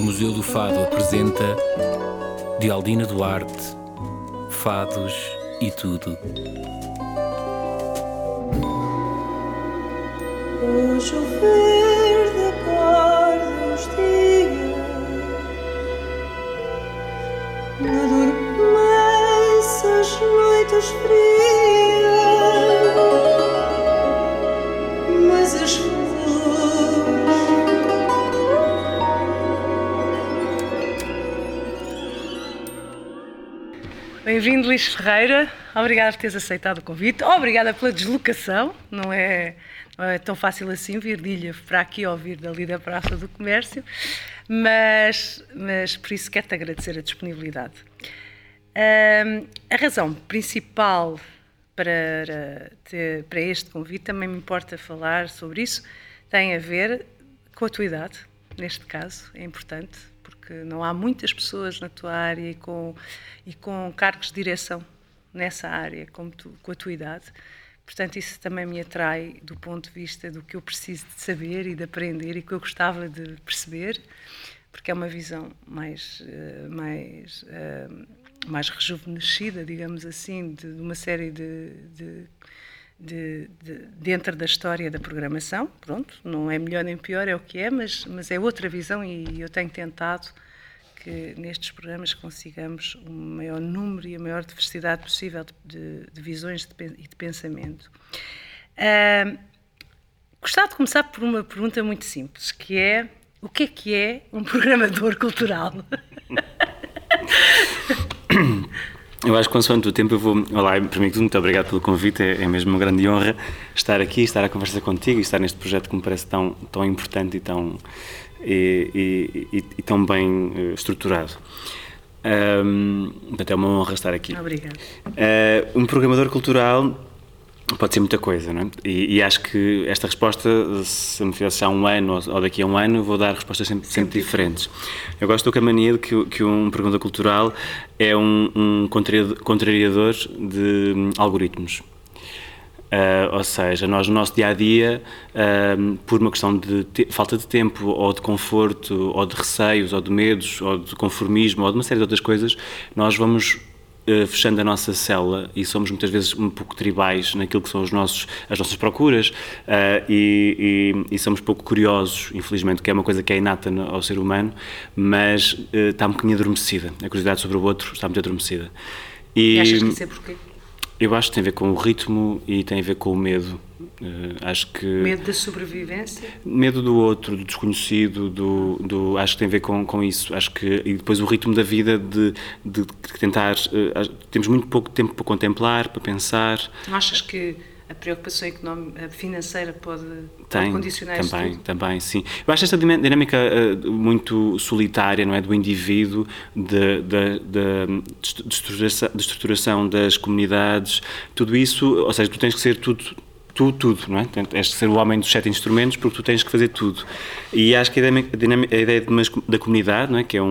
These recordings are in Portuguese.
O Museu do Fado apresenta de Aldina Duarte, Fados e Tudo. O chover da cor dos dias Adormece as noites frias Bem-vindo, Luís Ferreira. Obrigada por teres aceitado o convite. Obrigada pela deslocação. Não é, não é tão fácil assim vir de Ilha para aqui ou vir dali da Praça do Comércio, mas, mas por isso quero-te agradecer a disponibilidade. Ahm, a razão principal para, te- para este convite, também me importa falar sobre isso, tem a ver com a tua idade, neste caso, é importante, porque não há muitas pessoas na tua área e com, e com cargos de direção nessa área, como tu, com a tua idade. Portanto, isso também me atrai do ponto de vista do que eu preciso de saber e de aprender e que eu gostava de perceber, porque é uma visão mais, eh, mais, eh, mais rejuvenescida, digamos assim, de, uma série de, de, de- de- dentro da história da programação. Pronto, não é melhor nem pior, é o que é, mas, mas é outra visão e eu tenho tentado que nestes programas consigamos o maior número e a maior diversidade possível de, de- de visões e de pensamento. Ahm, Gostava de começar por uma pergunta muito simples, que é o que é que é um programador cultural? Eu acho que consoante o tempo eu vou. Olá, primeiro tudo, muito obrigado pelo convite, é, é mesmo uma grande honra estar aqui, estar a conversar contigo e estar neste projeto que me parece tão, tão importante e tão, e, e- e- tão bem eh, estruturado. Ahm, portanto, é uma honra estar aqui. Obrigada. Eh, um programador cultural pode ser muita coisa, não é? E, e acho que esta resposta, se me fizesse há um ano ou, daqui a um ano, vou dar respostas sempre, sempre diferentes. Eu gosto da mania de que, que um programador cultural é um, um contrariado- contrariador de hum, algoritmos. Ah, ou seja, nós no nosso dia a dia, ah, por uma questão de falta de tempo, ou de conforto, ou de receios, ou de medos, ou de conformismo, ou de uma série de outras coisas, nós vamos fechando a nossa célula e somos muitas vezes um pouco tribais naquilo que são os nossos, as nossas procuras ah, e, e- e somos pouco curiosos, infelizmente, que é uma coisa que é inata no- ao ser humano, mas ah, está um bocadinho adormecida. A curiosidade sobre o outro está muito adormecida. E achas que isso é porquê? Eu acho que tem a ver com o ritmo e tem a ver com o medo. Eh, acho que Medo da sobrevivência? medo do outro, do desconhecido, do, do- acho que tem a ver com, com isso. Acho que e depois o ritmo da vida de, de tentar acho- temos muito pouco tempo para contemplar, para pensar. Achas que a preocupação económica, financeira pode, pode Tem, condicionar isso também, tudo? também, sim. Eu acho esta dinâmica eh, muito solitária, não é, do indivíduo, de, de, de, de estruturação, de estruturação das comunidades, tudo isso, ou seja, tu tens que ser tudo, tu tudo, não é? Portanto, és de ser o homem dos sete instrumentos porque tu tens que fazer tudo. E acho que a dinâmica- a, ideia da comunidade, não é? Que é um,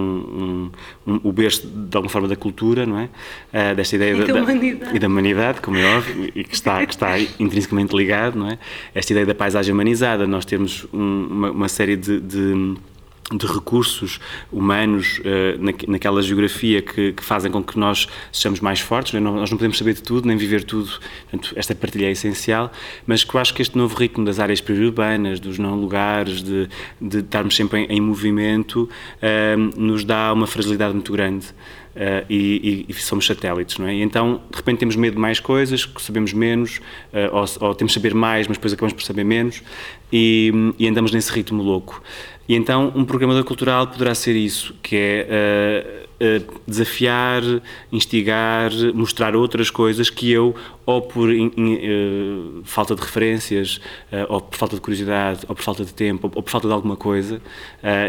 um, um- o berço, de alguma forma, da cultura, não é? Ah, desta ideia E da humanidade. e da humanidade, como é óbvio, e que está, que está intrinsecamente ligado, não é? Esta ideia da paisagem humanizada, nós temos um- uma, uma série de, de, de recursos humanos naque- naquela geografia que, que fazem com que nós sejamos mais fortes, não é? nós não podemos saber de tudo, nem viver tudo, portanto, esta partilha é essencial, mas que eu acho que este novo ritmo das áreas periurbanas, dos não-lugares, de, de estarmos sempre em, em movimento, eh, nos dá uma fragilidade muito grande. Uh, e, e- e somos satélites, não é? E então, de repente, temos medo de mais coisas, que sabemos menos, uh, ou, ou temos de saber mais, mas depois acabamos por saber menos, e, e andamos nesse ritmo louco. E então, um programador cultural poderá ser isso, que é uh, uh, desafiar, instigar, mostrar outras coisas que eu, ou por in- in- uh, falta de referências, ou por falta de curiosidade, ou por falta de tempo, ou, ou por falta de alguma coisa,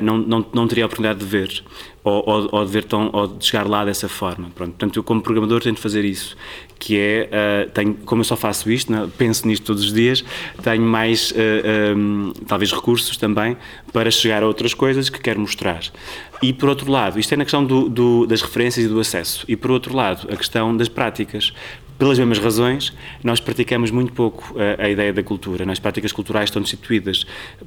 não, não, não teria a oportunidade de ver, ou, ou, ou de ver tão, ou de chegar lá dessa forma. Pronto. Portanto, eu como programador tento fazer isso, que é, uh, tenho, como eu só faço isto, né, penso nisto todos os dias, tenho mais, uh, um, talvez, recursos também para chegar a outras coisas que quero mostrar. E, por outro lado, isto é na questão do, do- das referências e do acesso, e, por outro lado, a questão das práticas, pelas mesmas razões, nós praticamos muito pouco a, a, ideia da cultura. Nas práticas culturais estão destituídas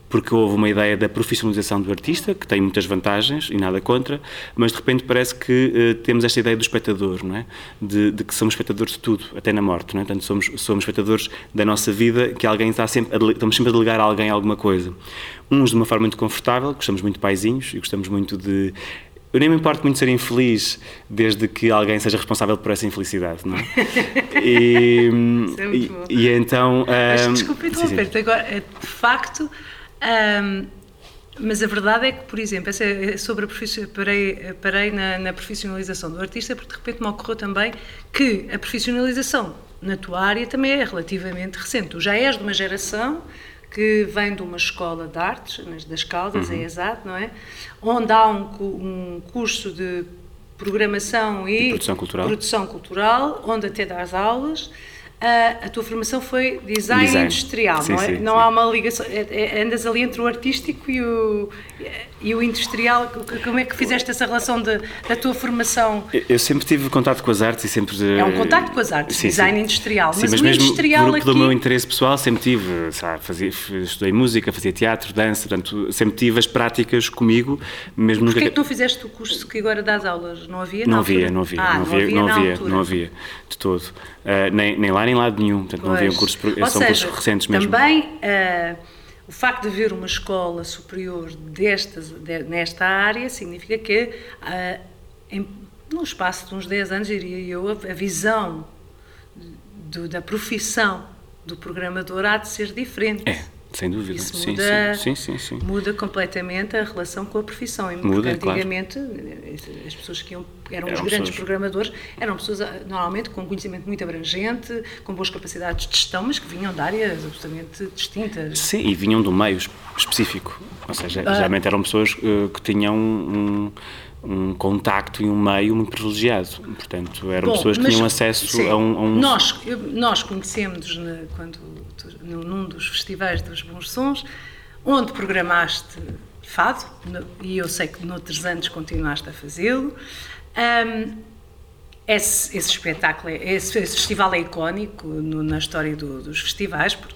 porque houve uma ideia da profissionalização do artista, que tem muitas vantagens e nada contra, mas de repente parece que uh, temos esta ideia do espectador, não é? De, de, que somos espectadores de tudo, até na morte, não é? Portanto, somos, somos espectadores da nossa vida, que alguém está sempre, a, estamos sempre a delegar a alguém alguma coisa. Uns de uma forma muito confortável, gostamos muito de paizinhos e gostamos muito de eu nem me importo muito ser infeliz desde que alguém seja responsável por essa infelicidade, não é? E, é e, e, então. Mas, um, desculpe interromper-te, agora, de facto. Um, mas a verdade é que, por exemplo, essa, é sobre a parei, parei na, na, profissionalização do artista, porque de repente me ocorreu também que a profissionalização na tua área também é relativamente recente. Tu já és de uma geração que vem de uma escola de artes, das Caldas, uhum. é exato, não é? Onde há um, um curso de programação e, e produção, cultural. produção cultural, onde até dás aulas a, a tua formação foi design, design. industrial, sim, não é? Sim, não sim. há uma ligação, é, é, andas ali entre o artístico e o, e o industrial, como é que fizeste essa relação de, da tua formação? Eu sempre tive contato com as artes e sempre... É um contato com as artes, design industrial, mas, mas o mesmo industrial grupo aqui... do meu interesse pessoal sempre tive, sabe, fazia, estudei música, fazia teatro, dança, portanto, sempre tive as práticas comigo, mesmo Porquê nunca... que não fizeste o curso que agora dás aulas? Não havia Não havia, não havia, ah, não havia, não havia, não havia, não havia, de todo. Uh, nem, nem lá nem lado nenhum, portanto pois. não havia um curso, Ou são seja, cursos recentes mesmo. Também uh, o facto de haver uma escola superior destas, de, nesta área significa que uh, em, num espaço de uns 10 anos, diria eu, a, a visão do, da profissão do programador há de ser diferente. É. Sem dúvida. Isso sim, muda, sim, sim, sim, muda completamente a relação com a profissão. Muda, Porque antigamente claro. as pessoas que iam, eram, eram os grandes pessoas. programadores eram pessoas ah, normalmente com conhecimento muito abrangente, com boas capacidades de gestão, mas que vinham de áreas absolutamente distintas. Sim, e vinham um meio específico. Ou seja, ah. geralmente eram pessoas uh, que tinham um, um contacto e um meio muito privilegiado. Portanto, eram Bom, pessoas que tinham acesso sim, a, um, a um... Nós, nós conhecemos quando num dos festivais dos Bons Sons, onde programaste fado, e eu sei que noutros anos continuaste a fazê-lo. Um, esse, esse, espetáculo, é, esse, esse, festival é icónico no, na história do, dos festivais, porque,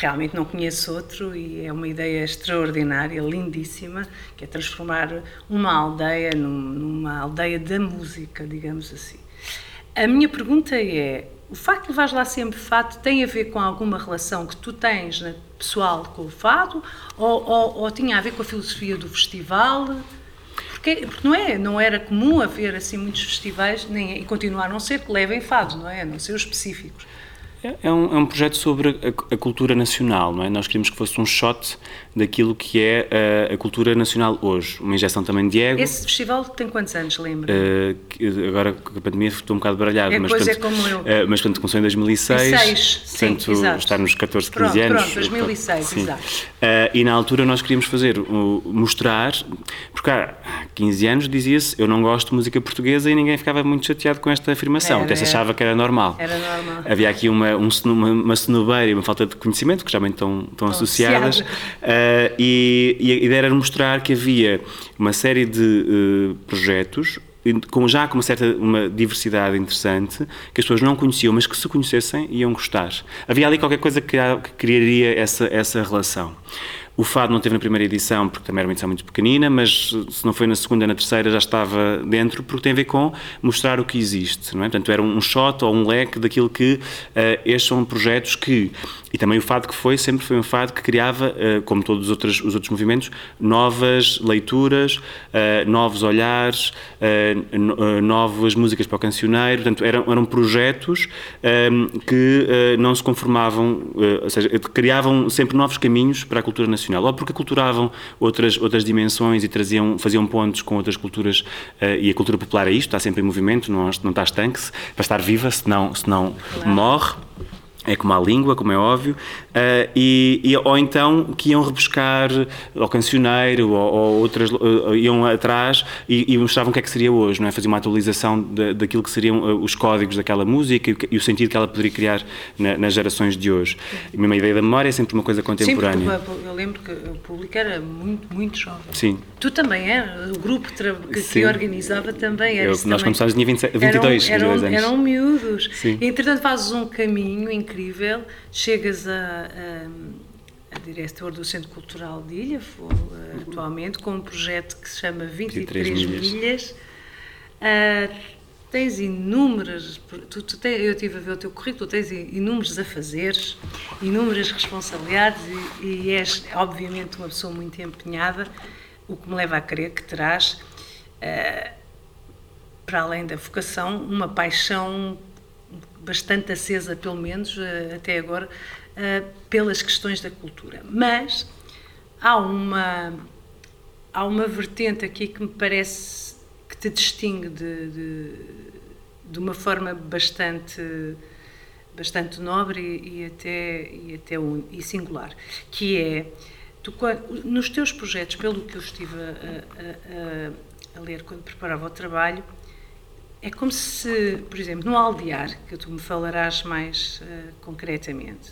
realmente não conheço outro e é uma ideia extraordinária, lindíssima, que é transformar uma aldeia num, numa aldeia da música, digamos assim. A minha pergunta é: o facto de levares lá sempre fado tem a ver com alguma relação que tu tens né, pessoal com o fado ou, ou, ou, tinha a ver com a filosofia do festival? Porque, porque não é, não era comum haver assim muitos festivais nem, e continuar a não ser que levem fado, não é? Não ser os específicos. É, um, é um projeto sobre a, a, cultura nacional, não é? Nós queríamos que fosse um shot daquilo que é a, a, cultura nacional hoje. Uma injeção também de ego. Esse festival tem quantos anos, lembra? Uh, agora com a pandemia estou um bocado baralhado. É, mas, portanto, é como eu. Uh, mas quando começou em 2006, 2006 portanto sim, exato. está nos 14, 15 pronto, anos. Pronto, 2006, sim. exato. Uh, e na altura nós queríamos fazer, mostrar, porque há 15 anos dizia-se eu não gosto de música portuguesa e ninguém ficava muito chateado com esta afirmação, até se achava que era normal. Era normal. Havia aqui uma, um, uma uma cenobeira e uma falta de conhecimento, que geralmente estão, estão associadas, uh, e, e, a ideia era mostrar que havia uma série de uh, projetos com, já com uma certa uma diversidade interessante, que as pessoas não conheciam, mas que se conhecessem iam gostar. Havia ali qualquer coisa que, que criaria essa, essa relação. O Fado não teve na primeira edição, porque também era uma edição muito pequenina, mas se não foi na segunda, na terceira já estava dentro, porque tem a ver com mostrar o que existe, não é? Portanto, era um shot ou um leque daquilo que uh, estes são projetos que e também o fado que foi, sempre foi um fado que criava, uh, como todos os outros, os outros movimentos, novas leituras, uh, novos olhares, uh, novas músicas para o cancioneiro. Portanto, eram, eram projetos que não se conformavam, ou seja, criavam sempre novos caminhos para a cultura nacional. Ou porque culturavam outras, outras dimensões e traziam, faziam pontos com outras culturas. e a cultura popular é isto, está sempre em movimento, não, não está estanque, para estar viva, senão, senão claro. morre. É como a língua, como é óbvio, uh, e, e, ou então que iam rebuscar ao cancioneiro ou, ou outras, uh, iam atrás e, e, mostravam o que é que seria hoje, não é? Faziam uma atualização de, daquilo que seriam uh, os códigos daquela música e, e, o sentido que ela poderia criar na, nas gerações de hoje. A mesma ideia da memória é sempre uma coisa contemporânea. Sim, eu lembro que o público era muito, muito jovem. Sim. Tu também era, o grupo que, que organizava também era Nós também. começámos em 22, eram, eram, anos. Eram miúdos. Sim. E, entretanto fazes um caminho incrível incrível. Chegas a, a, a diretor do Centro Cultural de Ilha, uh, atualmente, com um projeto que se chama 23, 23 milhas. milhas. Uh, tens inúmeras, tu, tu eu estive a ver o teu currículo, tens inúmeros afazeres, inúmeras responsabilidades e, e és, obviamente, uma pessoa muito empenhada, o que me leva a crer que terás, uh, para além da vocação, uma paixão bastante acesa, pelo menos eh, até agora, eh, pelas questões da cultura. Mas há uma, há uma vertente aqui que me parece que te distingue de, de, de uma forma bastante bastante nobre e, e até e até e singular, que é tu, nos teus projetos, pelo que eu estive a, a, a, a ler quando preparava o trabalho, é como se, por exemplo, no aldear, que tu me falarás mais uh, concretamente,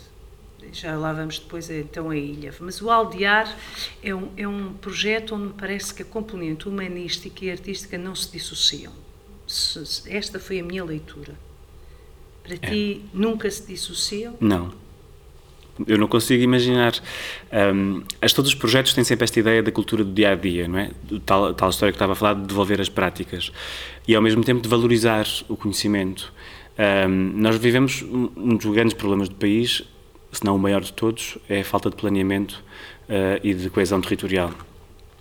já lá vamos depois então a ilha, mas o aldear é um, é um projeto onde me parece que a componente humanística e artística não se dissociam. Esta foi a minha leitura. Para é. ti, nunca se dissociam? Não. Eu não consigo imaginar. Um, as, todos os projetos têm sempre esta ideia da cultura do dia a dia, não é? Tal, tal história que estava a falar de devolver as práticas e ao mesmo tempo de valorizar o conhecimento. Um, nós vivemos um dos grandes problemas do país, se não o maior de todos, é a falta de planeamento uh, e de coesão territorial.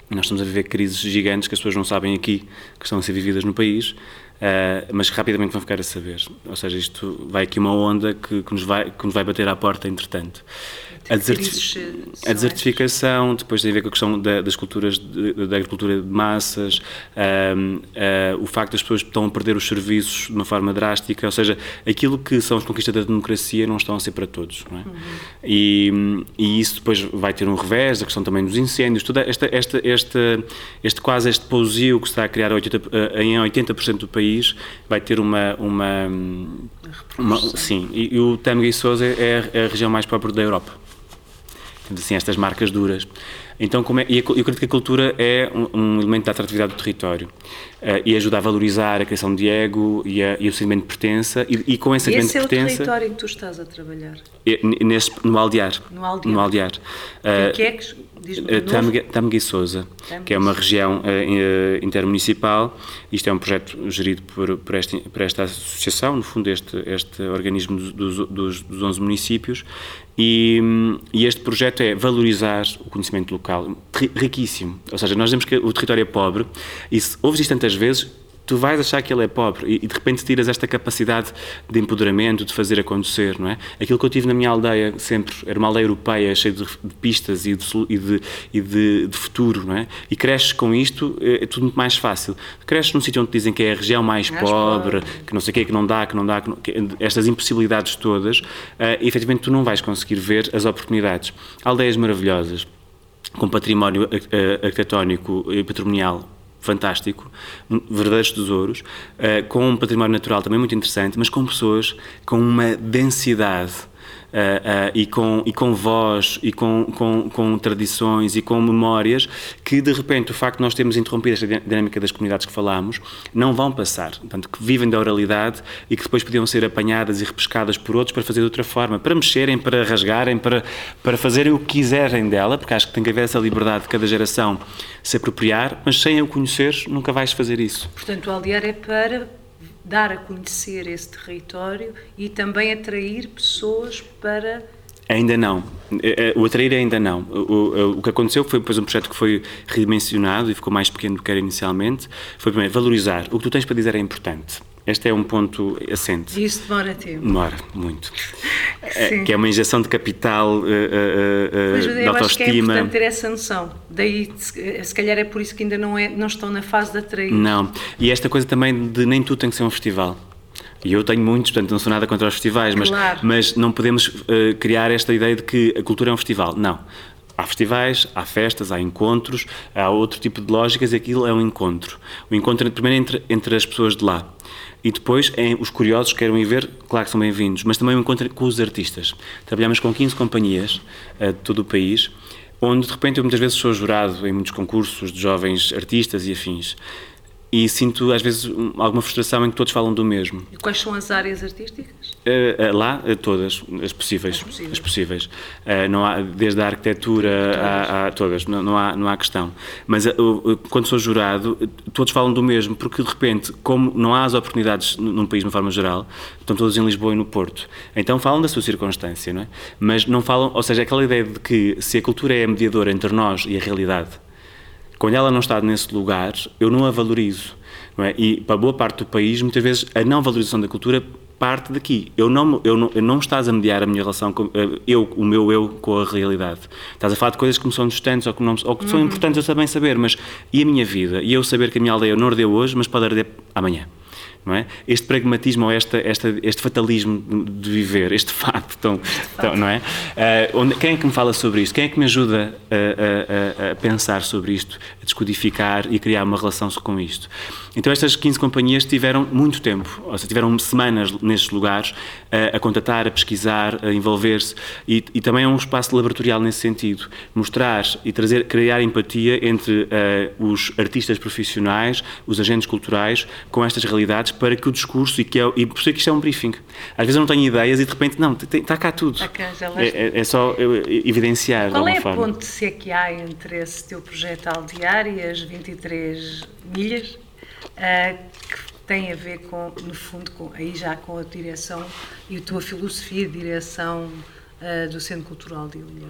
Nós estamos a viver crises gigantes que as pessoas não sabem aqui, que estão a ser vividas no país, Uh, mas rapidamente vão ficar a saber. Ou seja, isto vai aqui uma onda que, que, nos, vai, que nos vai bater à porta, entretanto. A, deserti a desertificação, depois tem a ver com a questão da, das culturas, de, da agricultura de massas, uh, uh, o facto das pessoas estão a perder os serviços de uma forma drástica, ou seja, aquilo que são as conquistas da democracia não estão a ser para todos. É? Uhum. e, e, isso depois vai ter um revés, a questão também dos incêndios, toda esta, esta, esta, este quase este pousio que se está a criar 80, em 80% do país vai ter uma. uma, uma sim, e, e o Tâmega e Sousa é, é a região mais pobre da Europa assim estas marcas duras. Então, como é, e eu acredito que a cultura é um, um elemento da atratividade do território uh, e ajuda a valorizar a criação de ego e, a, e o sentimento de pertença e, e com esse sentimento de pertença... Esse é o território em que tu estás a trabalhar? Nesse, no Aldear. No Aldear. No Aldear. Uh, que é que... Tâmega e Sousa, que é uma região uh, intermunicipal. Isto é um projeto gerido por, por, este, por esta associação, no fundo, este, este organismo dos, dos, dos 11 municípios, e, e, este projeto é valorizar o conhecimento local, riquíssimo. Ou seja, nós dizemos que o território é pobre, e se ouves isto tantas vezes, tu vais achar que ele é pobre e, de repente tiras esta capacidade de empoderamento, de fazer acontecer, não é? Aquilo que eu tive na minha aldeia sempre, era uma aldeia europeia cheia de, de pistas e, de, e, de, e de, de, futuro, não é? E cresces com isto, é, é tudo muito mais fácil. Cresces num sítio onde dizem que é a região mais, mais pobre, pobre, que não sei o quê, que não dá, que não dá, que não, que, estas impossibilidades todas, uh, e efetivamente tu não vais conseguir ver as oportunidades. Aldeias maravilhosas, com património uh, arquitetónico e patrimonial fantástico, verdadeiros tesouros, uh, com um património natural também muito interessante, mas com pessoas com uma densidade Uh, uh, e, com, e com voz, e com, com, com, tradições e com memórias que, de repente, o facto de nós termos interrompido esta dinâmica das comunidades que falámos, não vão passar. Portanto, que vivem da oralidade e que depois podiam ser apanhadas e repescadas por outros para fazer de outra forma, para mexerem, para rasgarem, para, para fazerem o que quiserem dela, porque acho que tem que haver essa liberdade de cada geração se apropriar, mas sem eu conhecer, nunca vais fazer isso. Portanto, o aldear é para dar a conhecer esse território e também atrair pessoas para. Ainda não. É, é, o atrair ainda não. O, o que aconteceu foi depois um projeto que foi redimensionado e ficou mais pequeno do que era inicialmente. Foi primeiro valorizar. O que tu tens para dizer é importante. Este é um ponto assente. E isso demora tempo. Demora, muito. É, que é uma injeção de capital, uh, uh, uh, pois, de autoestima. Acho que é importante ter essa noção. Daí, se calhar é por isso que ainda não, é, não estão na fase de atrair. Não. E esta coisa também de nem tudo tem que ser um festival. E eu tenho muitos, portanto não sou nada contra os festivais, mas, Claro. mas não podemos eh, criar esta ideia de que a cultura é um festival. Não. Há festivais, há festas, há encontros, há outro tipo de lógicas e aquilo é um encontro. O encontro, primeiro, entre, entre as pessoas de lá. E depois, os curiosos que queiram ir ver, claro que são bem-vindos, mas também o encontro com os artistas. Trabalhamos com 15 companhias eh, de todo o país, onde de repente eu muitas vezes sou jurado em muitos concursos de jovens artistas e afins. E sinto às vezes um- alguma frustração em que todos falam do mesmo. E quais são as áreas artísticas? Eh, eh, lá, eh, todas, as possíveis. possíveis. As possíveis. Não há, desde a arquitetura a, a todas, não, não, há, não há questão. Mas quando sou jurado, todos falam do mesmo, porque de repente, como não há as oportunidades num num país de uma forma geral, estão todos em Lisboa e no Porto. Então falam da sua circunstância, não é? Mas não falam, ou seja, aquela ideia de que se a cultura é a mediadora entre nós e a realidade, quando ela não está nesse lugar, eu não a valorizo. Não é? E para boa parte do país, muitas vezes, a não valorização da cultura parte daqui. Eu não, eu não, eu não estás a mediar a minha relação, com, eh, eu, o meu eu, com a realidade. Estás a falar de coisas que me são distantes ou que, não, ou que são importantes eu também saber, mas e a minha vida? E eu saber que a minha aldeia não ardeu hoje, mas pode arder amanhã. É? Este pragmatismo ou esta, esta, este fatalismo de viver, este facto, tão, tão- não é? Eh, onde, quem é que me fala sobre isto? Quem é que me ajuda a, a- a- pensar sobre isto, a descodificar e criar uma relação com isto? Então estas 15 companhias tiveram muito tempo, ou seja, tiveram semanas nestes lugares a, a contatar, a pesquisar, a envolver-se e, e também é um espaço laboratorial nesse sentido, mostrar e trazer, criar empatia entre eh, os artistas profissionais, os agentes culturais, com estas realidades para que o discurso, e, que é, e por isso é que isto é um briefing. Às vezes eu não tenho ideias e de repente, não, está cá tudo. É, é- é só evidenciar Qual é a forma. ponte se é que há entre esse teu projeto Aldear e as 23 milhas ah, que tem a ver com, no fundo, com, aí já com a direção e a tua filosofia de direção ah, do Centro Cultural de Ilha?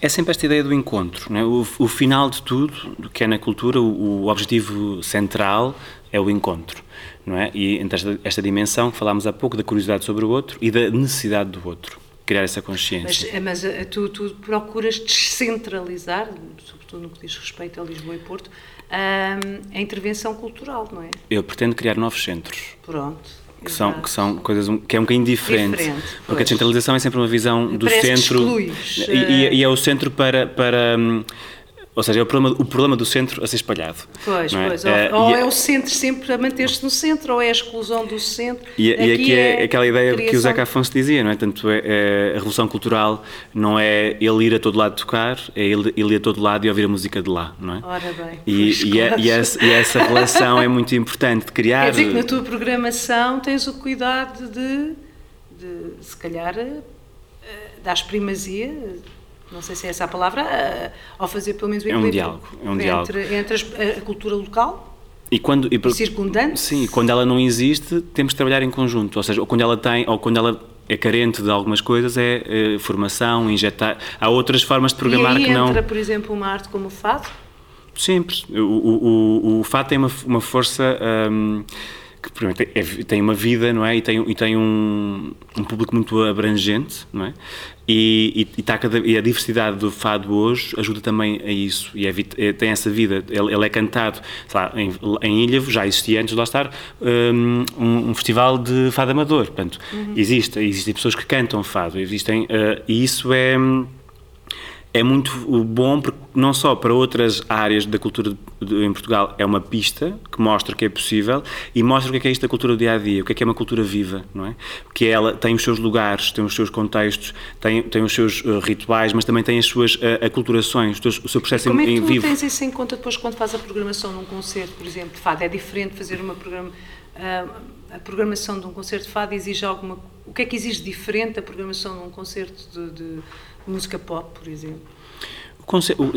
É sempre esta ideia do encontro. Não é? o, o final de tudo, do que é na cultura, o, o objetivo central é o encontro. Não é? E entre esta, esta dimensão que falámos há pouco, da curiosidade sobre o outro e da necessidade do outro. Criar essa consciência. Mas, mas ah, tu, tu procuras descentralizar, sobretudo no que diz respeito a Lisboa e Porto, ah, a intervenção cultural, não é? Eu pretendo criar novos centros. Pronto. Que são, exato. que são coisas um- que é um bocadinho diferente, Diferente, porque a descentralização é sempre uma visão do Parece centro e, e- eh. e é o centro para, para hum, ou seja, é o problema, o problema do centro a ser espalhado. Pois, é? pois. Eh, Ou, ou e- é o centro sempre a manter-se no centro, ou é a exclusão do centro. E, e aqui é, aquela ideia que o criação- Zeca Afonso dizia, não é? Tanto é, é, a revolução cultural não é ele ir a todo lado tocar, é ele, ele ir a todo lado e ouvir a música de lá, não é? Ora bem. E, pois, e, é- claro. e essa, e essa relação é muito importante de criar. Quer dizer que na tua programação tens o cuidado de, de se calhar, eh, dar primazia, não sei se é essa a palavra, eh, ao fazer pelo menos o É um equilíbrio diálogo, é um entre, diálogo. entre as- a cultura local E quando e, circundante. Sim, quando ela não existe, temos de trabalhar em conjunto. Ou seja, ou quando ela tem, ou quando ela é carente de algumas coisas, é, eh, formação, injetar. Há outras formas de programar que não. entra, por exemplo, uma arte como o fado, Simples. O, o, o, o fato tem uma, uma força hum, que primeiro, tem, é- tem uma vida, não é? E tem, e tem um, um público muito abrangente, não é? E, e, e, tá cada- e a diversidade do fado hoje ajuda também a isso. E é é- tem essa vida. Ele, ele é cantado lá, em, em Ilhavo, já existia antes de lá estar, hum, um, um festival de fado amador. Portanto, existe. Existem pessoas que cantam fado. Existem, eh, e isso é. É muito bom porque não só para outras áreas da cultura de- em Portugal é uma pista que mostra que é possível e mostra o que é, que é isto da cultura do dia a dia, o que é que é uma cultura viva, não é? Que ela tem os seus lugares, tem os seus contextos, tem, tem os seus eh, rituais, mas também tem as suas eh, aculturações, o seu processo Como é em, que em tu vivo. tens isso em conta depois quando fazes a programação de um concerto, por exemplo, de fado? É diferente fazer uma programa, ah, a programação de um concerto de fado exige alguma... O que é que exige diferente da programação de um concerto de, de música pop, por exemplo?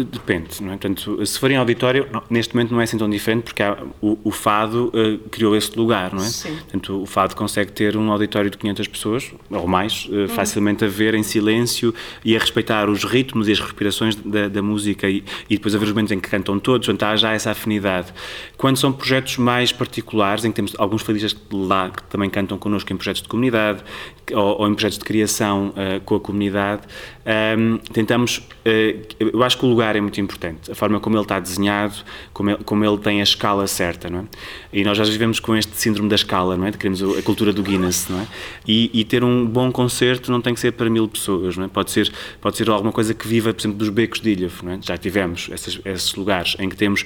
Depende, não é? Portanto, se for em auditório, não- neste momento não é assim tão diferente porque há- o, o fado eh, criou esse lugar, não é? Sim. Portanto, o fado consegue ter um auditório de 500 pessoas, ou mais, Uhum. eh, facilmente a ver em silêncio e a respeitar os ritmos e as respirações da, da música e, e depois haver os momentos em que cantam todos, portanto há já essa afinidade. Quando são projetos mais particulares, em que temos alguns fadistas lá que também cantam connosco em projetos de comunidade ou, ou em projetos de criação eh, com a comunidade, um, tentamos. Uh, eu acho que o lugar é muito importante, a forma como ele está desenhado, como ele, como ele tem a escala certa, não é? E nós já vivemos com este síndrome da escala, não é? Queremos a cultura do Guinness, não é? E, e, ter um bom concerto não tem que ser para mil pessoas, não é? Pode ser, pode ser alguma coisa que viva, por exemplo, dos becos de Ilhavo, não é? Já tivemos esses, esses lugares em que temos.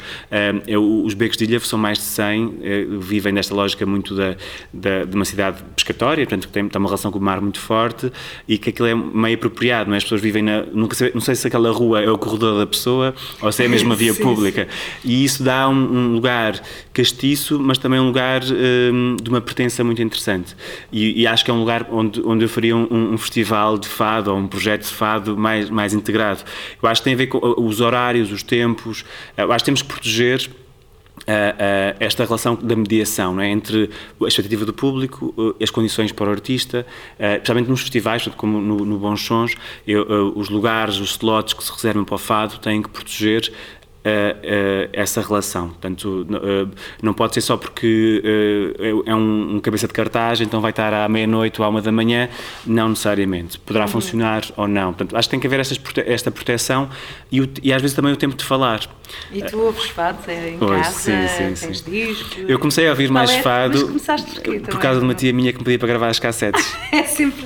Um, os becos de Ilhavo são mais de 100, uh, vivem nesta lógica muito da, da, de uma cidade pescatória, portanto, que tem, tem uma relação com o mar muito forte e que aquilo é meio apropriado, não é? As pessoas vivem na. Nunca sei, não sei se aquela rua é o corredor da pessoa ou se é mesmo a via sim, pública. Sim. E isso dá um, um, lugar castiço, mas também um lugar um, de uma pertença muito interessante. E, e, acho que é um lugar onde, onde eu faria um, um, festival de fado ou um projeto de fado mais, mais integrado. Eu acho que tem a ver com os horários, os tempos. Eu acho que temos que proteger Uh, uh, esta relação da mediação é? entre a expectativa do público, uh, as condições para o artista, especialmente nos festivais, como no, no Bons Sons, eu, os lugares, os slots que se reservam para o fado têm que proteger essa relação. Portanto, não pode ser só porque é um, cabeça de cartaz, então vai estar à meia-noite ou à uma da manhã, não necessariamente. Poderá uhum. funcionar ou não. Portanto, acho que tem que haver esta, proteção e, e às vezes também o tempo de falar. E tu ouves fado é, em pois, casa? Sim, sim, tens sim. discos? Eu comecei a ouvir mais é, fado por causa de uma tia minha que me pedia para gravar as cassetes. é sempre.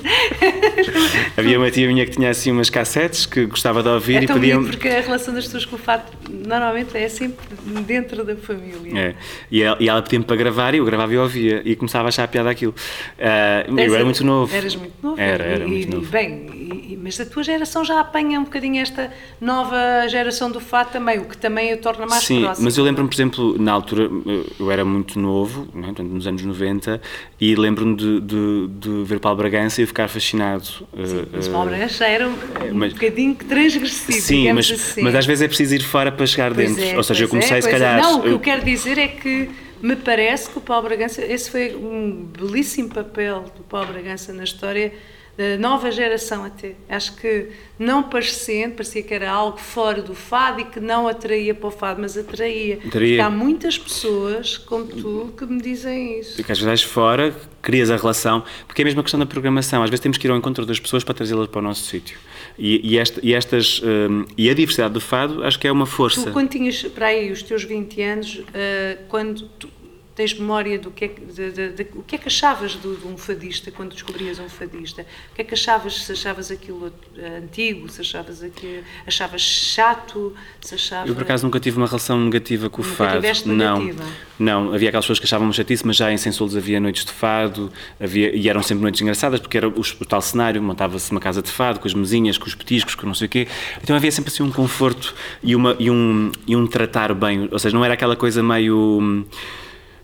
Havia uma tia minha que tinha assim umas cassetes que gostava de ouvir é e pediam. porque a relação das pessoas com o fado normalmente é sempre dentro da família. É. E ela, e ela pedia-me para gravar e eu gravava e ouvia e começava a achar a piada aquilo. Uh, eu era muito novo. Eras muito novo. Era, era e, muito novo. Bem, e, mas a tua geração já apanha um bocadinho esta nova geração do fado também, o que também o torna mais Sim, próximo. mas eu lembro-me, por exemplo, na altura, eu era muito novo, né, portanto, nos anos 90, e lembro-me de, de, de, ver Paulo Bragança e ficar fascinado. Sim, uh, mas Paulo Bragança era um, um mas, bocadinho transgressivo, Sim, mas, assim. mas às vezes é preciso ir fora para chegar pois dentro. É, Ou seja, eu comecei, é, se calhar. É. Não, o que eu quero dizer é que me parece que o Paulo Bragança, esse foi um belíssimo papel do Paulo Bragança na história da nova geração até. Acho que não parecendo, parecia que era algo fora do fado e que não atraía para o fado, mas atraía. atraía. há muitas pessoas, como tu, que me dizem isso. E que às vezes fora, crias a relação, porque é a mesma questão da programação, às vezes temos que ir ao encontro das pessoas para trazê-las para o nosso sítio. E, e, e estas, um, e a diversidade do fado acho que é uma força. Tu, quando tinhas para aí os teus 20 anos, uh, quando tu, tens memória do que é, de, de, de, o que é que achavas de, um fadista quando descobrias um fadista? O que é que achavas, se achavas aquilo antigo, se achavas aquilo, achavas chato, se achavas... Eu por acaso nunca tive uma relação negativa com nunca o fado. Não, negativa. não, havia aquelas pessoas que achavam chatice, mas já em Sensolos havia noites de fado, havia, e eram sempre noites engraçadas, porque era o, o tal cenário, montava-se uma casa de fado, com as mesinhas, com os petiscos, com não sei o quê, então havia sempre assim um conforto e, uma, e, um, e um tratar bem, ou seja, não era aquela coisa meio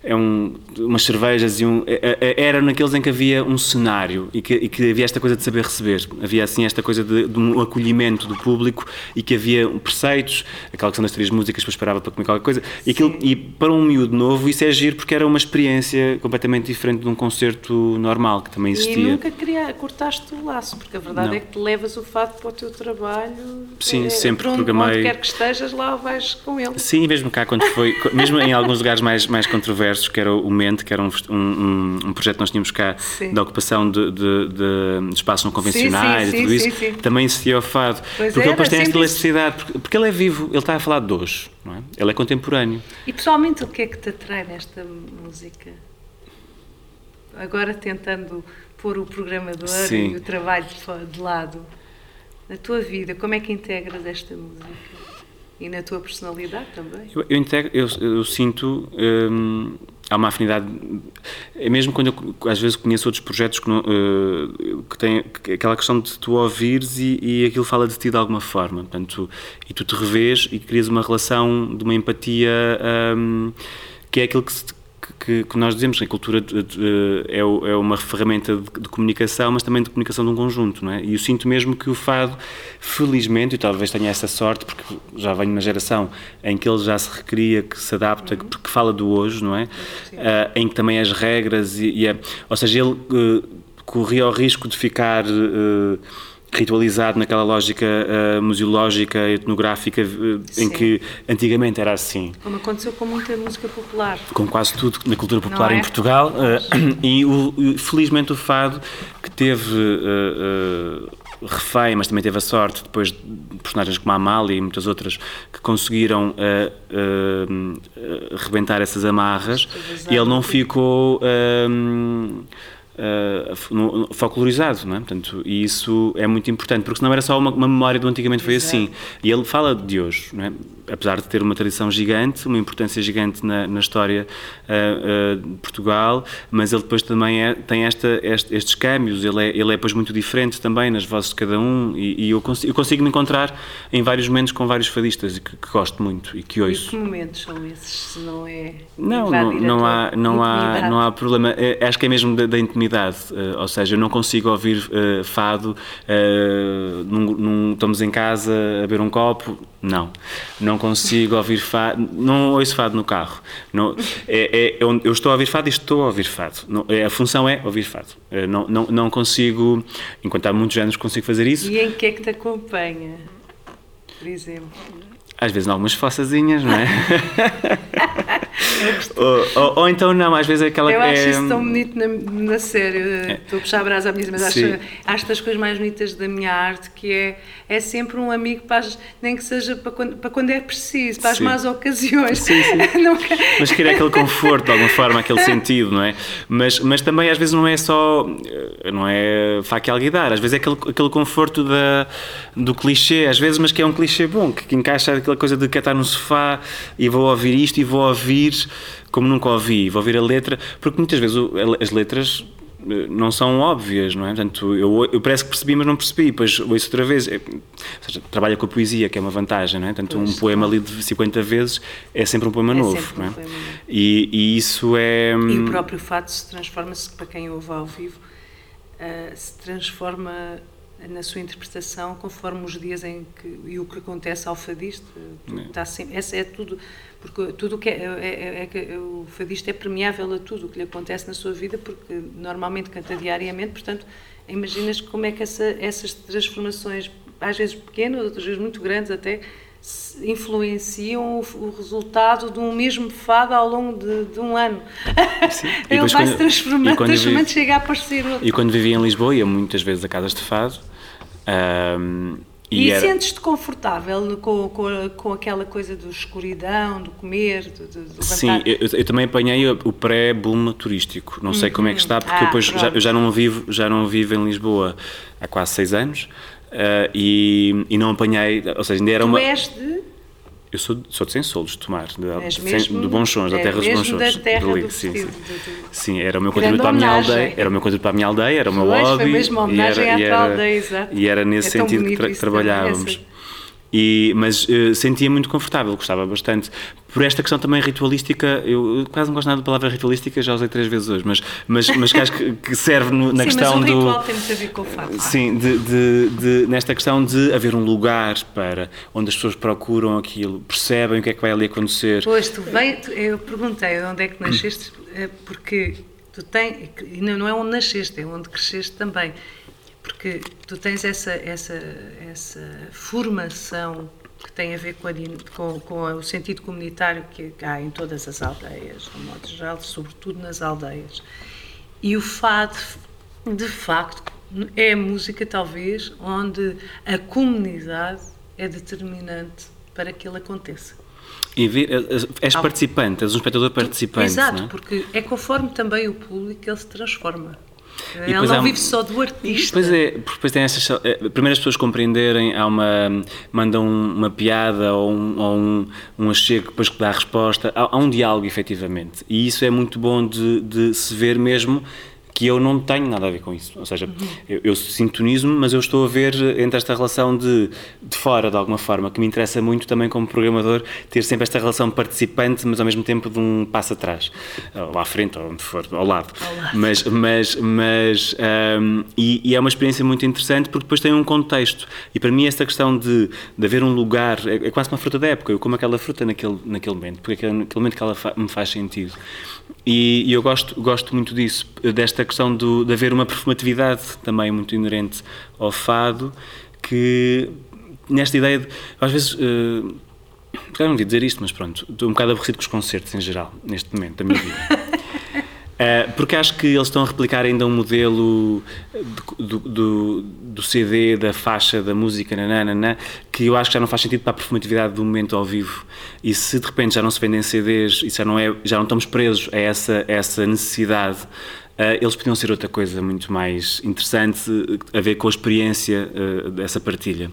é um, umas cervejas e um, é, é, era naqueles em que havia um cenário e que, e que, havia esta coisa de saber receber, havia assim esta coisa de, de, um acolhimento do público e que havia preceitos, aquela questão das três músicas, depois parava para comer qualquer coisa, e, aquilo, e para um miúdo novo isso é giro porque era uma experiência completamente diferente de um concerto normal que também existia. E nunca queria, cortaste o laço, porque a verdade Não. é que tu levas o fado para o teu trabalho. Sim, é, sempre onde, programei. Onde quer que estejas, lá vais com ele. Sim, mesmo cá quando foi, mesmo em alguns lugares mais, mais controversos que era o Mente, que era um, um, um projeto que nós tínhamos cá sim. da ocupação de, de, de, espaços não convencionais sim, sim, e tudo isso, também existia o fado. Pois porque era, ele depois tem esta elasticidade, porque, porque, ele é vivo, ele está a falar de hoje, não é? ele é contemporâneo. E pessoalmente, o que é que te atrai nesta música? Agora tentando pôr o programador e o trabalho de lado, na tua vida, como é que integras esta música? E na tua personalidade também? Eu, eu, integro, eu, eu sinto. Hum, há uma afinidade. É mesmo quando eu, às vezes conheço outros projetos que, não, uh, que têm aquela questão de tu ouvires e, e aquilo fala de ti de alguma forma. Portanto, e tu te revês e crias uma relação de uma empatia um, que é aquilo que, que, que, nós dizemos, a cultura de, é, é, uma ferramenta de, de, comunicação, mas também de comunicação de um conjunto, não é? E eu sinto mesmo que o fado, felizmente, e talvez tenha essa sorte, porque já venho numa geração em que ele já se recria, que se adapta, uhum. que, fala do hoje, não é? Uh, em que também as regras, e, e é, ou seja, ele uh, corria o risco de ficar... Uh, ritualizado naquela lógica uh, museológica, etnográfica, uh, em que antigamente era assim. Como aconteceu com muita música popular. Com quase tudo na cultura popular é? em Portugal. Uh, e o, felizmente o fado, que teve refém, mas também teve a sorte, depois de personagens como a Amália e muitas outras, que conseguiram uh, rebentar essas amarras, e ele não ficou. Uh, uh, folclorizado, não é? Portanto, e isso é muito importante, porque senão era só uma, uma memória do antigamente foi Exato. assim. E ele fala de hoje, não é? Apesar de ter uma tradição gigante, uma importância gigante na, na história uh, uh, de Portugal, mas ele depois também é, tem esta, este, estes câmbios, ele é, ele é depois muito diferente também nas vozes de cada um, e, e eu, consigo, eu, consigo, me encontrar em vários momentos com vários fadistas que, que gosto muito e que ouço. E que momentos são esses, se não é Não, não, não há, não, há, não há problema, é, acho que é mesmo da, da intimidade uh, ou seja, eu não consigo ouvir fado, num, num, estamos em casa a beber um copo, não, não consigo ouvir fado, não ouço fado no carro, não, é, é, eu, eu, estou a ouvir fado e estou a ouvir fado, não, é, a função é ouvir fado, não, não, não consigo, enquanto há muitos géneros consigo fazer isso. E em que é que te acompanha, por exemplo? Às vezes em algumas fossazinhas, não é? ou, ou, ou, então não, às vezes é aquela Eu acho é, isso tão bonito na, na série. É. Estou a puxar a brasa à minha, mas acho, acho das coisas mais bonitas da minha arte que é, é sempre um amigo, para as, nem que seja para quando, para quando é preciso, para as sim. más ocasiões. Sim, sim. mas querer aquele conforto, de alguma forma, aquele sentido, não é? Mas, mas também às vezes não é só, não é faca e alguidar, às vezes é aquele, aquele conforto da, do clichê, às vezes, mas que é um clichê bom, que, que encaixa aquela coisa de que estar no sofá e vou ouvir isto e vou ouvir como nunca ouvi, vou ouvir a letra, porque muitas vezes as letras eh, não são óbvias, não é? Portanto, eu, eu parece que percebi, mas não percebi, depois ouço outra vez. É, seja, trabalha com a poesia, que é uma vantagem, não é? Portanto, pois, um poema lido 50 vezes é sempre um poema é novo, não é? Um poema. E, e, isso é... E o hum, próprio fato se transforma-se, para quem ouve ao vivo, uh, se transforma na sua interpretação conforme os dias em que e o que acontece ao fadista está sempre essa é tudo porque tudo que é, é, é, é, o fadista é permeável a tudo o que lhe acontece na sua vida porque normalmente canta diariamente portanto imaginas como é que essa, essas transformações às vezes pequenas outras vezes muito grandes até influenciam o, o, resultado de um mesmo fado ao longo de, de um ano. Ele vai se transformando, transformando, chega a aparecer outro. E quando vivia em Lisboa, ia muitas vezes a casas de fado. Um, e, e era... sentes-te confortável com, com, com aquela coisa do escuridão, do comer, do, do, do Sim, eu, eu, também apanhei o pré-boom turístico. Não sei uhum. como é que está, porque ah, depois já, eu já não, vivo, já não vivo em Lisboa há quase seis anos. Uh, e, e não apanhei, ou seja, ainda era tu uma. És de? Eu sou, sou de Sensolos, de Tomar, de, mesmo, de Bonchons, da é terra dos Bonchons. Da terra do sim, sim. sim, era o meu contributo para a minha aldeia, era o meu contributo para a minha aldeia, era o meu hobby. Foi mesmo homenagem e era, à tua aldeia, exato. E era nesse é sentido que tra trabalhávamos. E, mas uh, sentia muito confortável, gostava bastante. Por esta questão também ritualística, eu quase não gosto nada da palavra ritualística, já usei três vezes hoje, mas, mas, mas que acho que, serve no, na sim, questão mas o ritual do. tem muito a ver com o fato. Sim, de, de, de, nesta questão de haver um lugar para onde as pessoas procuram aquilo, percebem o que é que vai ali acontecer. Pois, tu vem, eu perguntei onde é que nasceste, eh, porque tu tens, não é onde nasceste, é onde cresceste também porque tu tens essa, essa, essa formação que tem a ver com, a, com, com, o sentido comunitário que há em todas as aldeias, de modo geral, sobretudo nas aldeias. E o fado, de facto, é a música, talvez, onde a comunidade é determinante para que ele aconteça. E és participante, és um espectador participante. Exato, é? porque é conforme também o público ele se transforma. Ele não vive só do artista. Pois é, porque depois tem essas. Eh, primeiro as pessoas compreenderem, há uma. mandam uma piada ou um, ou um, um achego depois que dá a resposta. Há, há um diálogo, efetivamente. E isso é muito bom de, de se ver mesmo que eu não tenho nada a ver com isso. Ou seja, uhum. eu, eu sintonizo-me, mas eu estou a ver entre esta relação de, de fora, de alguma forma, que me interessa muito também como programador, ter sempre esta relação participante, mas ao mesmo tempo de um passo atrás, lá à frente, ou onde for, ao lado. Ao lado. Mas, mas, mas um, e, e, é uma experiência muito interessante porque depois tem um contexto. E para mim, esta questão de, de haver um lugar, é, é quase uma fruta da época. Eu como aquela fruta naquele, naquele momento, porque é naquele momento que ela fa me faz sentido. E, e, eu gosto, gosto muito disso, desta questão do, de haver uma performatividade também muito inerente ao fado, que nesta ideia de, às vezes, uh, não devia dizer isto, mas pronto, estou um bocado aborrecido com os concertos em geral, neste momento da minha vida. Uh, porque acho que eles estão a replicar ainda um modelo do, do, do, CD, da faixa, da música, nanana, que eu acho que já não faz sentido para a performatividade do momento ao vivo. E se de repente já não se vendem CDs e já não, é, já não estamos presos a essa, a essa necessidade eles podiam ser outra coisa muito mais interessante a ver com a experiência uh, dessa partilha.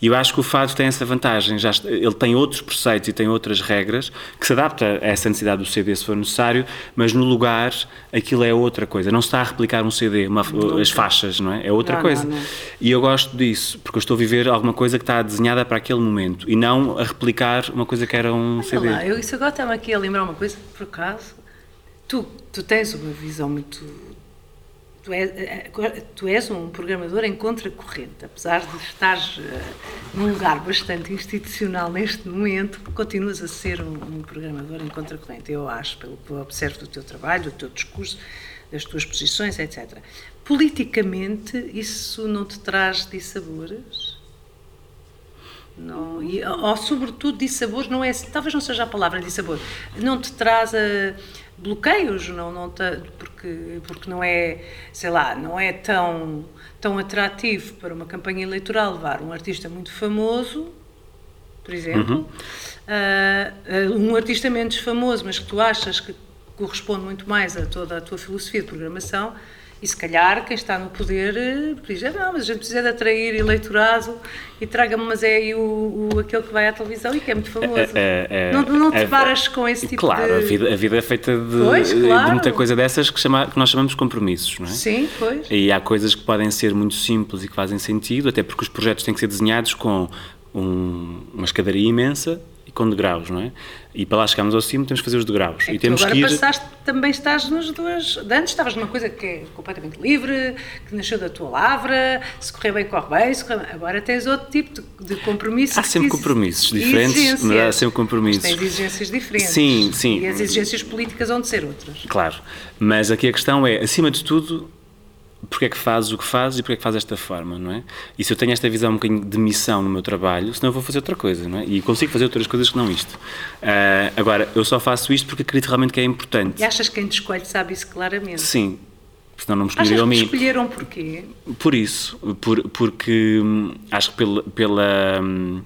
E eu acho que o fado tem essa vantagem, já, ele tem outros preceitos e tem outras regras que se adapta a essa necessidade do CD se for necessário, mas no lugar aquilo é outra coisa. Não se está a replicar um CD, uma, as faixas, não é? É outra não, coisa. Não, não. E eu gosto disso, porque eu estou a viver alguma coisa que está desenhada para aquele momento e não a replicar uma coisa que era um Olha CD. Lá, eu, isso agora está-me aqui a lembrar uma coisa, por acaso tu, tu tens uma visão muito. Tu és, eh, tu és um programador em contracorrente, apesar de estares uh, num lugar bastante institucional neste momento, continuas a ser um, um programador em contracorrente, eu acho, pelo que observo do teu trabalho, do teu discurso, das tuas posições, etc. Politicamente, isso não te traz dissabores? Não, e, ou, sobretudo, dissabores, não é, talvez não seja a palavra dissabor, não te traz a bloqueios, não, não porque, porque não é, sei lá, não é tão, tão atrativo para uma campanha eleitoral levar um artista muito famoso, por exemplo, uhum. uh, um artista menos famoso, mas que tu achas que corresponde muito mais a toda a tua filosofia de programação, e se calhar quem está no poder eh, diz, ah, não, mas a gente precisa de atrair eleitorado e traga-me, mas é aí o, o, aquele que vai à televisão e que é muito famoso. É, é, é, não, não te paras com esse tipo claro, de... Claro, a vida, a vida é feita de, pois, claro. de muita coisa dessas que, chama, que nós chamamos de compromissos, não é? Sim, pois. E há coisas que podem ser muito simples e que fazem sentido, até porque os projetos têm que ser desenhados com um, uma escadaria imensa e com degraus, não é? E para lá chegarmos ao cimo temos que fazer os degraus. É e temos agora que ir... passaste, também estás nas duas... Antes estavas numa coisa que é completamente livre, que nasceu da tua lavra, se correr bem, corre bem, correr agora tens outro tipo de, de compromissos. Há sempre compromissos diferentes, mas há sempre compromissos. Mas tens exigências diferentes. Sim, sim. E as exigências políticas vão de ser outras. Claro, mas aqui a questão é, acima de tudo, porque é que fazes o que fazes e porque é que fazes desta forma, não é? E se eu tenho esta visão um bocadinho de missão no meu trabalho, senão eu vou fazer outra coisa, não é? E consigo fazer outras coisas que não isto. Uh, agora, eu só faço isto porque acredito realmente que é importante. E achas que quem te escolhe sabe isso claramente? Sim. Senão não me escolheriam a mim. escolheram porquê? Por isso. Por, porque hum, acho que pela, pela, hum,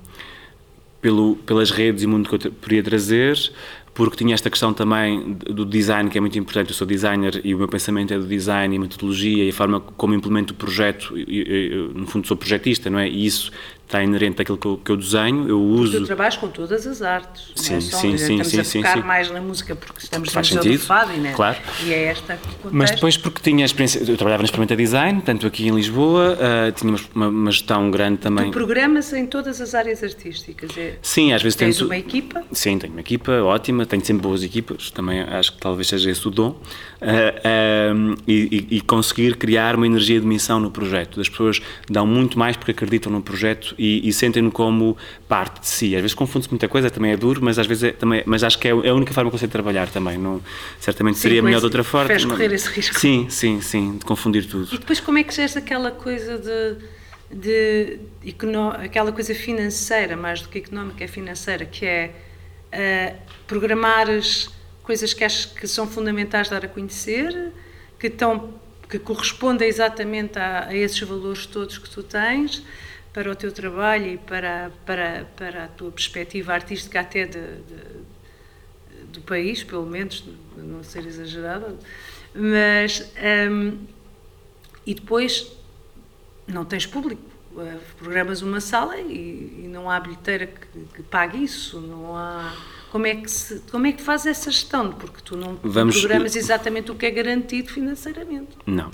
pelo, pelas redes e mundo que eu poderia trazer, porque tinha esta questão também do design, que é muito importante. Eu sou designer e o meu pensamento é do design e metodologia e a forma como implemento o projeto. Eu, no fundo, sou projetista, não é? E isso está inerente àquilo que eu, que eu desenho, eu uso... Tu trabalhas com todas as artes, sim, não é só, sim, sim, estamos sim, a focar sim. mais na música porque estamos Faz no sentido, fado, né? claro. e é esta Mas depois porque tinha experiência, eu trabalhava na Experimenta Design, tanto aqui em Lisboa, uh, tinha uma, uma, gestão grande também... Tu programas em todas as áreas artísticas, é? Sim, às vezes Tens tento... uma equipa? Sim, tenho uma equipa ótima, tenho sempre boas equipas, também acho que talvez seja esse o dom, uh, uh, e, e, conseguir criar uma energia de missão no projeto. As pessoas dão muito mais porque acreditam no projeto e, e sentem-no como parte de si. Às vezes confunde-se muita coisa, também é duro, mas às vezes é, também, mas acho que é, é a única forma que eu sei trabalhar também. Não, certamente sim, seria melhor de outra forma. Mas correr esse risco. Sim, sim, sim, de confundir tudo. E depois como é que geres aquela coisa de, de econo, aquela coisa financeira, mais do que económica, é financeira, que é uh, programar as coisas que achas que são fundamentais dar a conhecer, que estão que correspondem exatamente a, a esses valores todos que tu tens para o teu trabalho e para, para, para a tua perspectiva artística até de, de, do país, pelo menos, não ser exagerada, mas um, e depois não tens público, eh, programas uma sala e, e não há bilheteira que, que pague isso, não há como é que se, como é que faz essa gestão? Porque tu não Vamos... programas exatamente o que é garantido financeiramente. Não.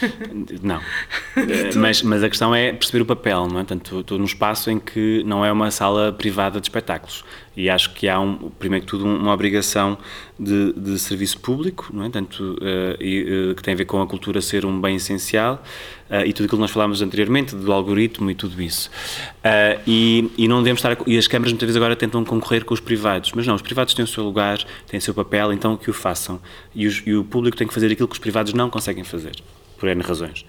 não. mas, mas a questão é perceber o papel, não é? Portanto, estou num espaço em que não é uma sala privada de espetáculos. E acho que há, um, primeiro que tudo, uma obrigação de, de serviço público, não é? Tanto, uh, e, uh, que tem a ver com a cultura ser um bem essencial uh, e tudo aquilo que nós falámos anteriormente, do algoritmo e tudo isso. e, e não devemos estar. A, e as câmaras muitas vezes agora tentam concorrer com os privados, mas não, os privados têm o seu lugar, têm o seu papel, então que o façam. E, os, e o público tem que fazer aquilo que os privados não conseguem fazer, por N razões.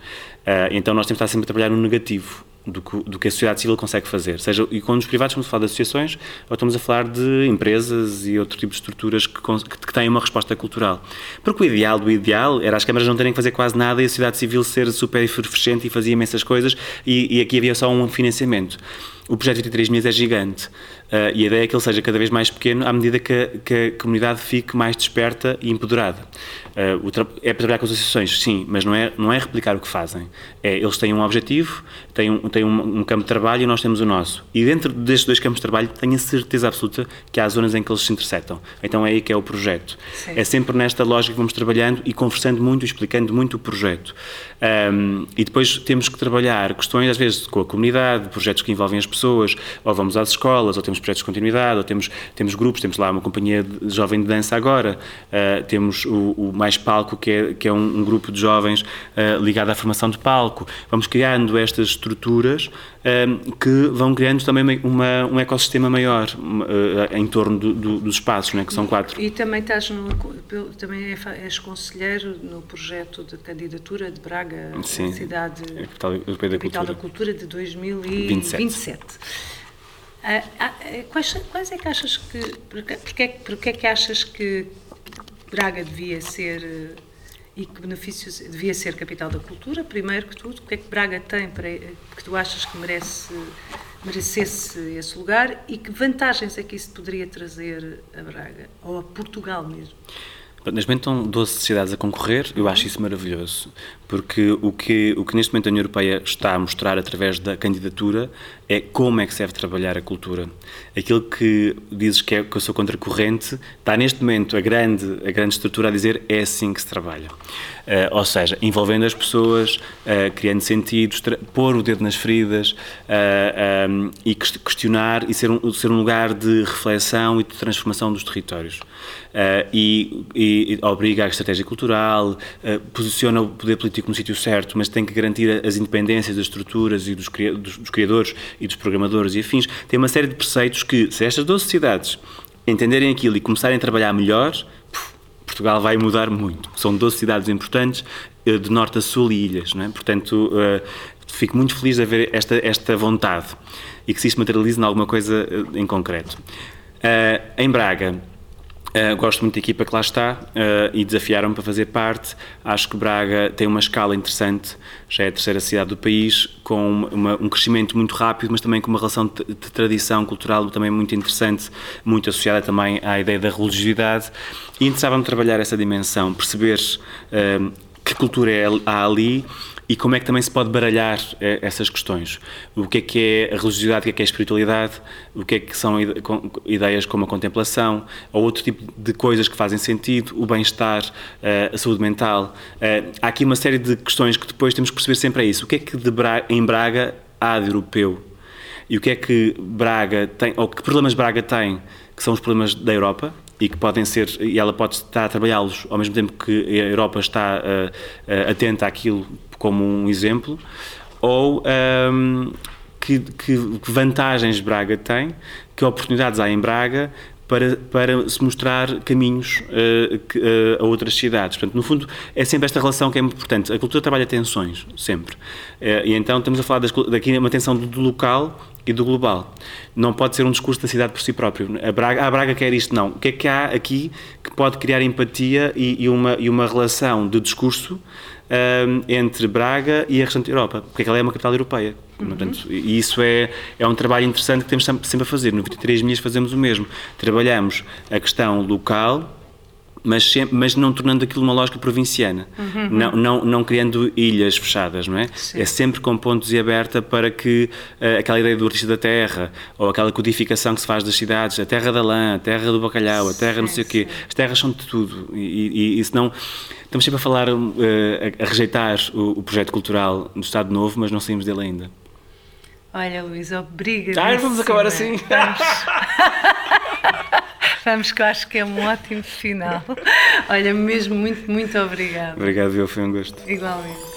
então nós temos que estar sempre a trabalhar no negativo do que, do que a sociedade civil consegue fazer. Seja, e quando os privados estamos a falar de associações, ou estamos a falar de empresas e outro tipo de estruturas que, que, que têm uma resposta cultural. Porque o ideal do ideal era as câmaras não terem que fazer quase nada e a sociedade civil ser super efervescente e fazia imensas coisas e, e aqui havia só um financiamento. O projeto 23 milhas é gigante uh, e a ideia é que ele seja cada vez mais pequeno à medida que a, que a comunidade fique mais desperta e empoderada. Uh, é para trabalhar com as associações, sim, mas não é, não é replicar o que fazem. É, eles têm um objetivo, têm, um, têm um, um, campo de trabalho e nós temos o nosso. E dentro destes dois campos de trabalho tenho a certeza absoluta que há zonas em que eles se interceptam. Então é aí que é o projeto. Sim. É sempre nesta lógica que vamos trabalhando e conversando muito, explicando muito o projeto. Um, e depois temos que trabalhar questões, às vezes, com a comunidade, projetos que envolvem as pessoas, ou vamos às escolas, ou temos projetos de continuidade, ou temos, temos grupos, temos lá uma companhia de jovem de dança agora, uh, temos o, o Mais Palco, que é, que é um, um grupo de jovens uh, ligado à formação de palco. Vamos criando estas estruturas um, que vão criando também uma, um ecossistema maior uh, em torno do, do, dos espaços, né, que são quatro. E também estás no, também é és conselheiro no projeto de candidatura de Braga, Sim, cidade a capital da capital cultura. da cultura de 2027. 27. Ah, ah, quais, quais é que achas que porque, porque, é que achas que Braga devia ser eh, e que benefícios devia ser capital da cultura, primeiro que tudo, o que é que Braga tem para que tu achas que merece merecesse esse lugar e que vantagens é que isso poderia trazer a Braga ou a Portugal mesmo? Neste momento estão 12 cidades a concorrer, eu acho isso maravilhoso, porque o que, o que neste momento a União Europeia está a mostrar através da candidatura é como é que se deve trabalhar a cultura. Aquilo que dizes que, é, que eu sou contracorrente, está neste momento a grande, a grande estrutura a dizer é assim que se trabalha. Uh, ou seja, envolvendo as pessoas, uh, criando sentidos, pôr o dedo nas feridas uh, eh, um, e questionar e ser um, ser um lugar de reflexão e de transformação dos territórios. E, e, obriga a estratégia cultural, posiciona o poder político no sítio certo, mas tem que garantir as independências das estruturas e dos, dos, dos criadores e dos programadores e afins, tem uma série de preceitos que, se estas 12 cidades entenderem aquilo e começarem a trabalhar melhor, Portugal vai mudar muito. São 12 cidades importantes, eh, de norte a sul e ilhas, não é? Portanto, uh, fico muito feliz de haver esta, esta vontade e que se isto materialize em alguma coisa eh, em concreto. Em Braga, Uh, gosto muito da equipa que lá está uh, e desafiaram-me para fazer parte. Acho que Braga tem uma escala interessante, já é a terceira cidade do país, com uma, um crescimento muito rápido, mas também com uma relação de, de, tradição cultural também muito interessante, muito associada também à ideia da religiosidade. E interessava-me trabalhar essa dimensão, perceber uh, que cultura é, há ali e como é que também se pode baralhar eh, essas questões. O que é que é a religiosidade, o que é que é a espiritualidade, o que é que são ideias como a contemplação, ou outro tipo de coisas que fazem sentido, o bem-estar, eh, a saúde mental. Eh, há aqui uma série de questões que depois temos que perceber sempre é isso. O que é que Braga, em Braga há de europeu? E o que é que Braga tem, ou que problemas Braga tem, que são os problemas da Europa, e que podem ser, e ela pode estar a trabalhá-los ao mesmo tempo que a Europa está uh, uh, atenta àquilo como um exemplo, ou um, que, que, que, vantagens Braga tem, que oportunidades há em Braga para, para se mostrar caminhos uh, que, uh, a outras cidades. Portanto, no fundo, é sempre esta relação que é muito importante. A cultura trabalha tensões, sempre. Uh, e então estamos a falar das, daqui uma tensão do, do local e do global. Não pode ser um discurso da cidade por si próprio. A Braga, a Braga quer isto, não. O que é que há aqui que pode criar empatia e, e uma, e uma relação de discurso um, entre Braga e a restante Europa, porque ela é uma capital europeia. Uhum. Portanto, e isso é, é um trabalho interessante que temos sempre a fazer. No 23 milhas fazemos o mesmo. Trabalhamos a questão local, mas, sempre, mas não tornando aquilo uma lógica provinciana, uhum. não, não, não criando ilhas fechadas, não é? Sim. É sempre com pontos e aberta para que uh, aquela ideia do artista da terra, ou aquela codificação que se faz das cidades, a terra da lã, a terra do bacalhau, a terra sim, não sei sim. o quê, as terras são de tudo, e, e, e se não Estamos sempre a falar, uh, a, a, rejeitar o, o, projeto cultural do Estado Novo, mas não saímos dele ainda. Olha, Luís, obrigada. Ah, vamos acabar assim. Vamos. vamos, que eu acho que é um ótimo final. Olha, mesmo muito, muito obrigada. Obrigado, eu foi um gosto. Igualmente.